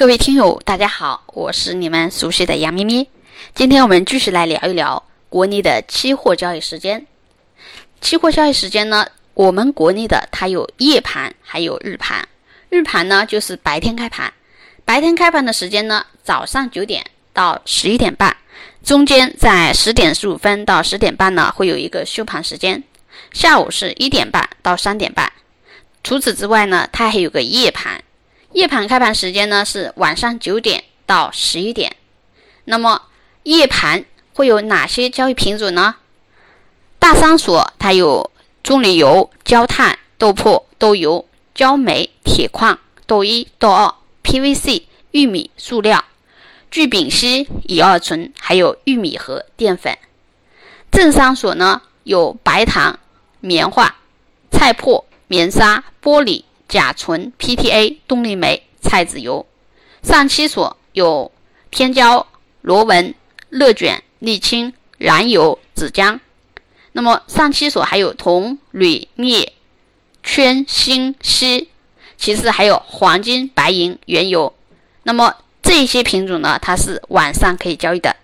各位听友，大家好，我是你们熟悉的杨咪咪。今天我们继续来聊一聊国内的期货交易时间。期货交易时间呢，我们国内的它有夜盘，还有日盘。日盘呢就是白天开盘，白天开盘的时间呢，早上九点到十一点半，中间在十点十五分到十点半呢会有一个休盘时间，下午是一点半到三点半。除此之外呢，它还有个夜盘。夜盘开盘时间呢是晚上九点到十一点。那么夜盘会有哪些交易品种呢？大商所它有棕榈油、焦炭、豆粕、豆油、焦煤、铁矿、豆一、豆二、PVC、玉米、塑料、聚丙烯、乙二醇，还有玉米和淀粉。正商所呢有白糖、棉花、菜粕、棉纱、玻璃。甲醇、PTA、动力煤、菜籽油，上期所有天胶、螺纹、热卷、沥青、燃油、纸浆。那么上期所还有铜、铝、镍、铅、锌、锡，其次还有黄金、白银、原油。那么这些品种呢，它是晚上可以交易的。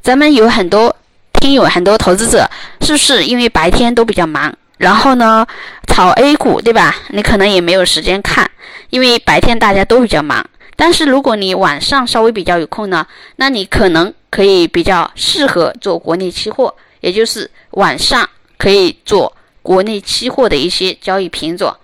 咱们有很多听友、很多投资者，是不是因为白天都比较忙？然后呢，炒 A 股，对吧？你可能也没有时间看，因为白天大家都比较忙。但是如果你晚上稍微比较有空呢，那你可能可以比较适合做国内期货，也就是晚上可以做国内期货的一些交易品种。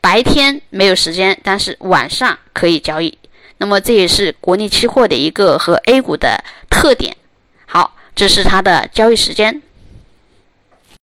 白天没有时间，但是晚上可以交易。那么这也是国内期货的一个和 A 股的特点。好，这是它的交易时间。